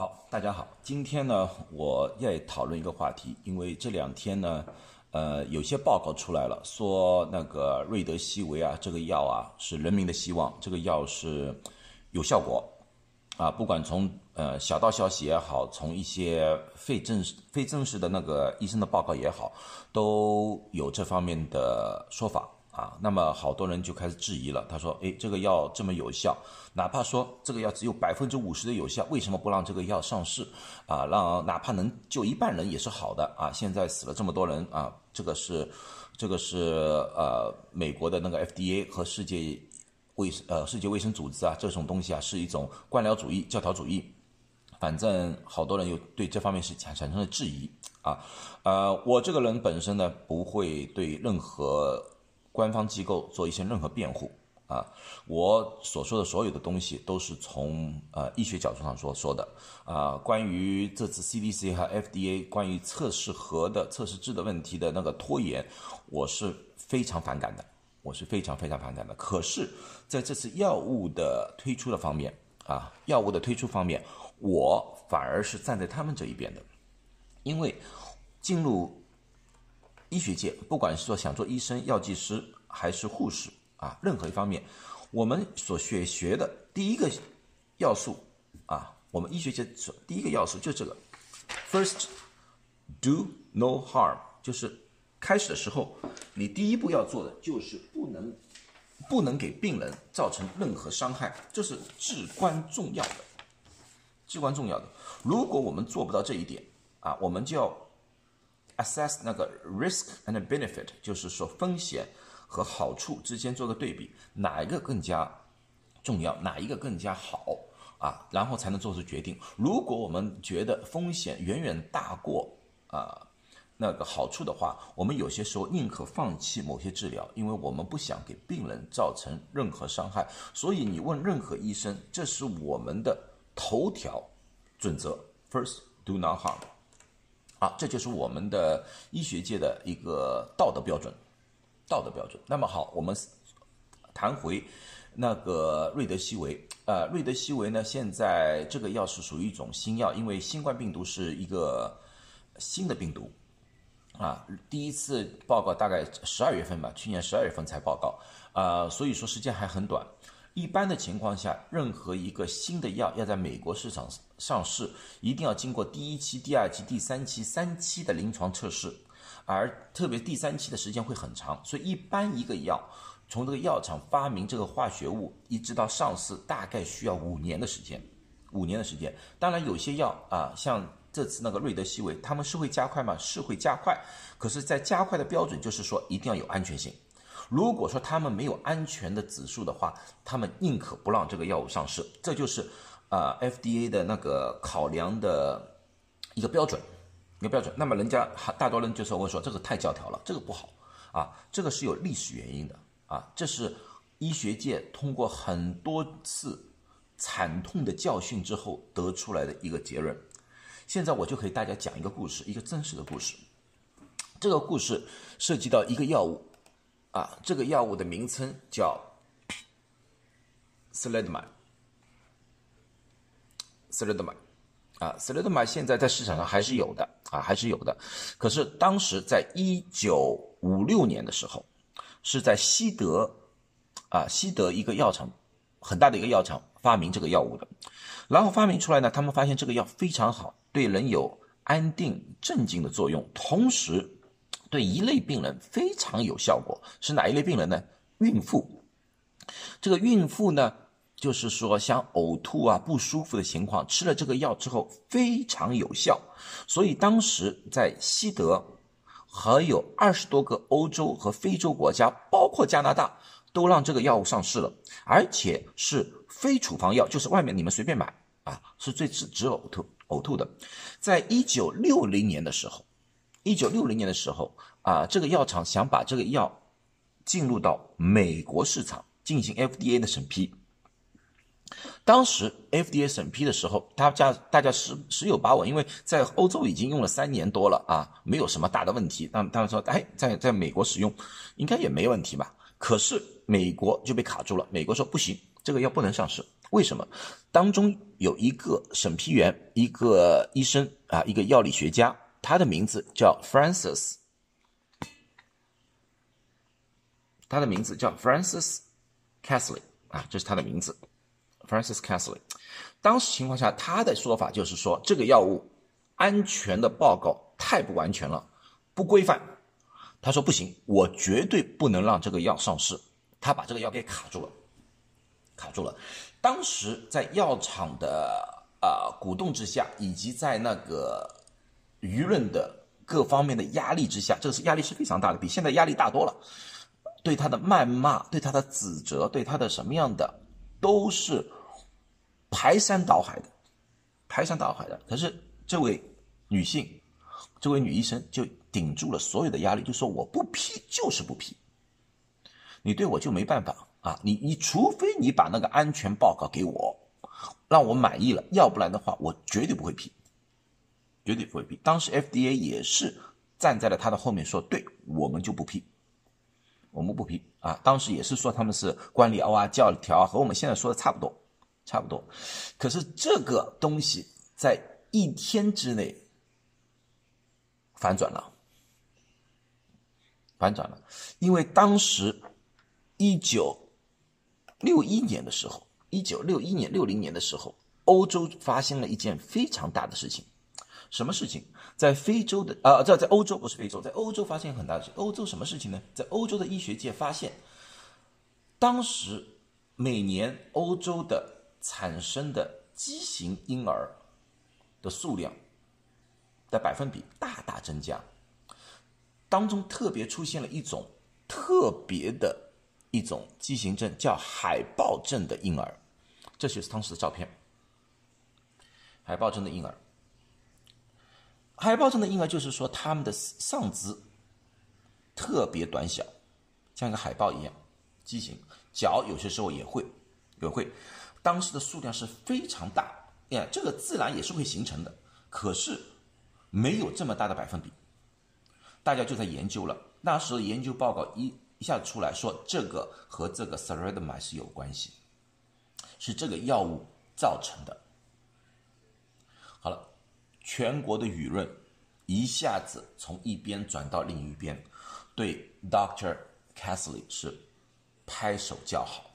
好，大家好，今天呢，我要讨论一个话题，因为这两天呢，呃，有些报告出来了，说那个瑞德西韦啊，这个药啊是人民的希望，这个药是有效果，啊，不管从呃小道消息也好，从一些非正式、非正式的那个医生的报告也好，都有这方面的说法。啊，那么好多人就开始质疑了。他说：“诶，这个药这么有效，哪怕说这个药只有百分之五十的有效，为什么不让这个药上市？啊，让哪怕能救一半人也是好的啊！现在死了这么多人啊，这个是，这个是呃，美国的那个 FDA 和世界卫呃世界卫生组织啊，这种东西啊是一种官僚主义、教条主义。反正好多人又对这方面是产产生了质疑啊。呃，我这个人本身呢，不会对任何。”官方机构做一些任何辩护啊，我所说的所有的东西都是从呃医学角度上说说的啊。关于这次 CDC 和 FDA 关于测试盒的测试制的问题的那个拖延，我是非常反感的，我是非常非常反感的。可是在这次药物的推出的方面啊，药物的推出方面，我反而是站在他们这一边的，因为进入。医学界，不管是说想做医生、药剂师还是护士啊，任何一方面，我们所学学的第一个要素啊，我们医学界所第一个要素就这个，first do no harm，就是开始的时候，你第一步要做的就是不能不能给病人造成任何伤害，这是至关重要的，至关重要的。如果我们做不到这一点啊，我们就要。Assess 那个 risk and benefit，就是说风险和好处之间做个对比，哪一个更加重要，哪一个更加好啊？然后才能做出决定。如果我们觉得风险远远大过啊那个好处的话，我们有些时候宁可放弃某些治疗，因为我们不想给病人造成任何伤害。所以你问任何医生，这是我们的头条准则：first do not harm。啊，这就是我们的医学界的一个道德标准，道德标准。那么好，我们谈回那个瑞德西韦。呃，瑞德西韦呢，现在这个药是属于一种新药，因为新冠病毒是一个新的病毒啊。第一次报告大概十二月份吧，去年十二月份才报告啊，所以说时间还很短。一般的情况下，任何一个新的药要在美国市场上市，一定要经过第一期、第二期、第三期三期的临床测试，而特别第三期的时间会很长。所以，一般一个药从这个药厂发明这个化学物，一直到上市，大概需要五年的时间。五年的时间，当然有些药啊，像这次那个瑞德西韦，他们是会加快吗？是会加快，可是，在加快的标准就是说一定要有安全性。如果说他们没有安全的指数的话，他们宁可不让这个药物上市，这就是啊 FDA 的那个考量的一个标准，一个标准。那么人家大多人就说我说这个太教条了，这个不好啊，这个是有历史原因的啊，这是医学界通过很多次惨痛的教训之后得出来的一个结论。现在我就可以大家讲一个故事，一个真实的故事。这个故事涉及到一个药物。啊，这个药物的名称叫 s l e d m a s l e d m a 啊 s l e d m a 现在在市场上还是有的啊，还是有的。可是当时在一九五六年的时候，是在西德啊，西德一个药厂，很大的一个药厂发明这个药物的。然后发明出来呢，他们发现这个药非常好，对人有安定镇静的作用，同时。对一类病人非常有效果，是哪一类病人呢？孕妇。这个孕妇呢，就是说像呕吐啊、不舒服的情况，吃了这个药之后非常有效。所以当时在西德，还有二十多个欧洲和非洲国家，包括加拿大，都让这个药物上市了，而且是非处方药，就是外面你们随便买啊，是最治止呕吐呕吐的。在一九六零年的时候。一九六零年的时候啊，这个药厂想把这个药进入到美国市场进行 FDA 的审批。当时 FDA 审批的时候，大家大家十十有八稳，因为在欧洲已经用了三年多了啊，没有什么大的问题。他们他们说，哎，在在美国使用应该也没问题吧？可是美国就被卡住了，美国说不行，这个药不能上市为什么？当中有一个审批员，一个医生啊，一个药理学家，他的名字叫 Francis，他的名字叫 Francis Castley 啊，这是他的名字，Francis Castley。当时情况下，他的说法就是说，这个药物安全的报告太不完全了，不规范。他说不行，我绝对不能让这个药上市。他把这个药给卡住了，卡住了。当时在药厂的啊鼓动之下，以及在那个舆论的各方面的压力之下，这个是压力是非常大的，比现在压力大多了。对他的谩骂，对他的指责，对他的什么样的，都是排山倒海的，排山倒海的。可是这位女性，这位女医生就顶住了所有的压力，就说我不批就是不批，你对我就没办法。啊，你你除非你把那个安全报告给我，让我满意了，要不然的话，我绝对不会批，绝对不会批。当时 FDA 也是站在了他的后面说，对我们就不批，我们不批啊。当时也是说他们是官僚啊、教条啊，和我们现在说的差不多，差不多。可是这个东西在一天之内反转了，反转了，因为当时一九。六一年的时候，一九六一年、六零年的时候，欧洲发生了一件非常大的事情。什么事情？在非洲的啊，在在欧洲不是非洲，在欧洲发现很大的事。欧洲什么事情呢？在欧洲的医学界发现，当时每年欧洲的产生的畸形婴儿的数量的百分比大大增加，当中特别出现了一种特别的。一种畸形症叫海豹症的婴儿，这就是当时的照片。海豹症的婴儿，海豹症的婴儿就是说他们的上肢特别短小，像一个海豹一样畸形，脚有些时候也会也会。当时的数量是非常大，呀，这个自然也是会形成的，可是没有这么大的百分比。大家就在研究了，那时候研究报告一。一下出来说这个和这个 s e r e d m i 是有关系，是这个药物造成的。好了，全国的舆论一下子从一边转到另一边，对 Doctor Castley 是拍手叫好，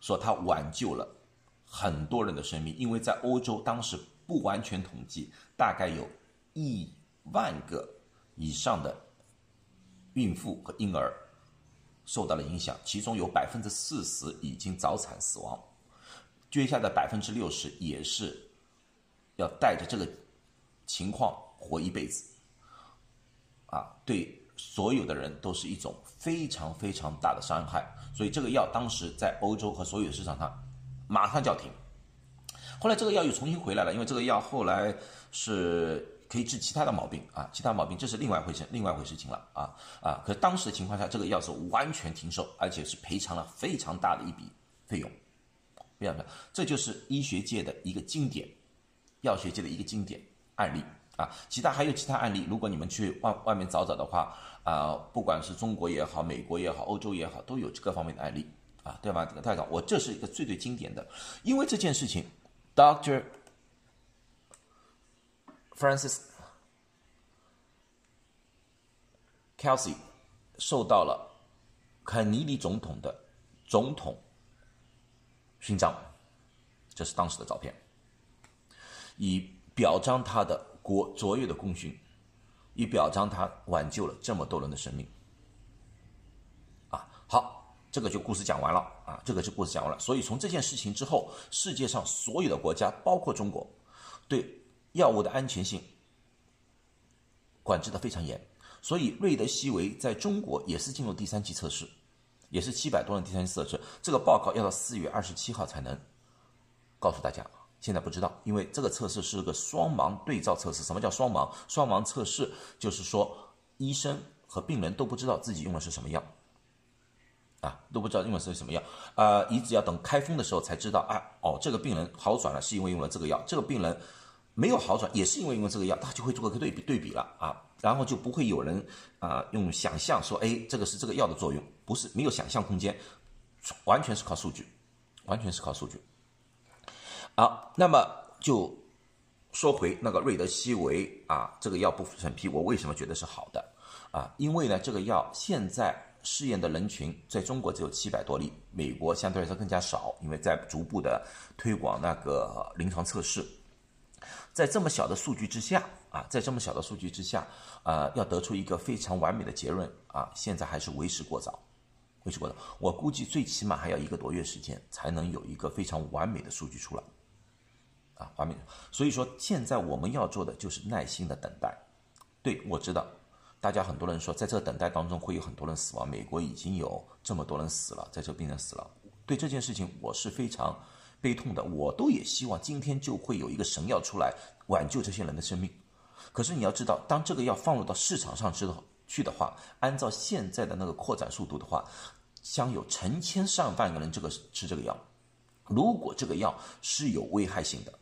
说他挽救了很多人的生命，因为在欧洲当时不完全统计，大概有一万个以上的孕妇和婴儿。受到了影响，其中有百分之四十已经早产死亡，接下来百分之六十也是要带着这个情况活一辈子，啊，对所有的人都是一种非常非常大的伤害，所以这个药当时在欧洲和所有市场上马上叫停，后来这个药又重新回来了，因为这个药后来是。可以治其他的毛病啊，其他毛病这是另外一回事，另外一回事情了啊啊！可当时的情况下，这个药是完全停售，而且是赔偿了非常大的一笔费用，非常大。这就是医学界的一个经典，药学界的一个经典案例啊。其他还有其他案例，如果你们去外外面找找的话啊，不管是中国也好，美国也好，欧洲也好，都有各方面的案例啊，对吧？这个太长，我这是一个最最经典的，因为这件事情，Doctor。Francis Kelsey 受到了肯尼迪总统的总统勋章，这是当时的照片，以表彰他的国卓越的功勋，以表彰他挽救了这么多人的生命。啊，好，这个就故事讲完了啊，这个就故事讲完了。所以从这件事情之后，世界上所有的国家，包括中国，对。药物的安全性管制的非常严，所以瑞德西韦在中国也是进入第三期测试，也是七百多人第三期测试。这个报告要到四月二十七号才能告诉大家，现在不知道，因为这个测试是个双盲对照测试。什么叫双盲？双盲测试就是说医生和病人都不知道自己用的是什么药，啊，都不知道用的是什么药，啊，一直要等开封的时候才知道，啊，哦，这个病人好转了，是因为用了这个药，这个病人。没有好转，也是因为用了这个药，他就会做个对比对比了啊，然后就不会有人啊用想象说，哎，这个是这个药的作用，不是没有想象空间，完全是靠数据，完全是靠数据好，那么就说回那个瑞德西韦啊，这个药不审批，我为什么觉得是好的啊？因为呢，这个药现在试验的人群在中国只有七百多例，美国相对来说更加少，因为在逐步的推广那个临床测试。在这么小的数据之下啊，在这么小的数据之下，呃，要得出一个非常完美的结论啊，现在还是为时过早。为时过早，我估计最起码还要一个多月时间才能有一个非常完美的数据出来。啊，画面。所以说，现在我们要做的就是耐心的等待。对我知道，大家很多人说，在这等待当中会有很多人死亡。美国已经有这么多人死了，在这病人死了。对这件事情，我是非常悲痛的。我都也希望今天就会有一个神药出来挽救这些人的生命。可是你要知道，当这个药放入到市场上之后去的话，按照现在的那个扩展速度的话，将有成千上万个人这个吃这个药。如果这个药是有危害性的，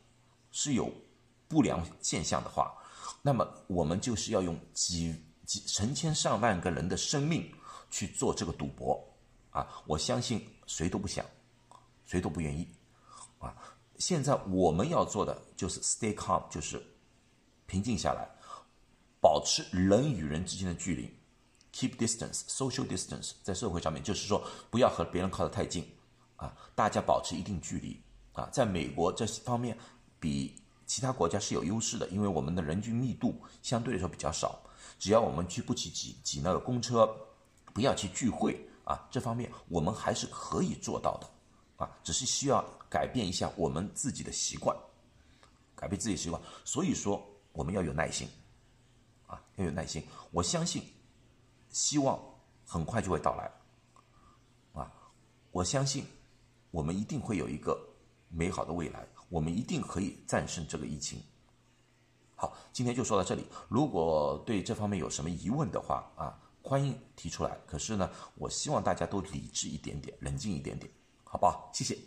是有不良现象的话，那么我们就是要用几几成千上万个人的生命去做这个赌博啊！我相信谁都不想，谁都不愿意啊！现在我们要做的就是 stay calm，就是平静下来，保持人与人之间的距离，keep distance，social distance，在社会上面就是说不要和别人靠得太近啊，大家保持一定距离啊！在美国这方面。比其他国家是有优势的，因为我们的人均密度相对来说比较少。只要我们去不去挤挤那个公车，不要去聚会啊，这方面我们还是可以做到的啊，只是需要改变一下我们自己的习惯，改变自己习惯。所以说我们要有耐心啊，要有耐心。我相信，希望很快就会到来啊，我相信我们一定会有一个美好的未来。我们一定可以战胜这个疫情。好，今天就说到这里。如果对这方面有什么疑问的话啊，欢迎提出来。可是呢，我希望大家都理智一点点，冷静一点点，好不好？谢谢。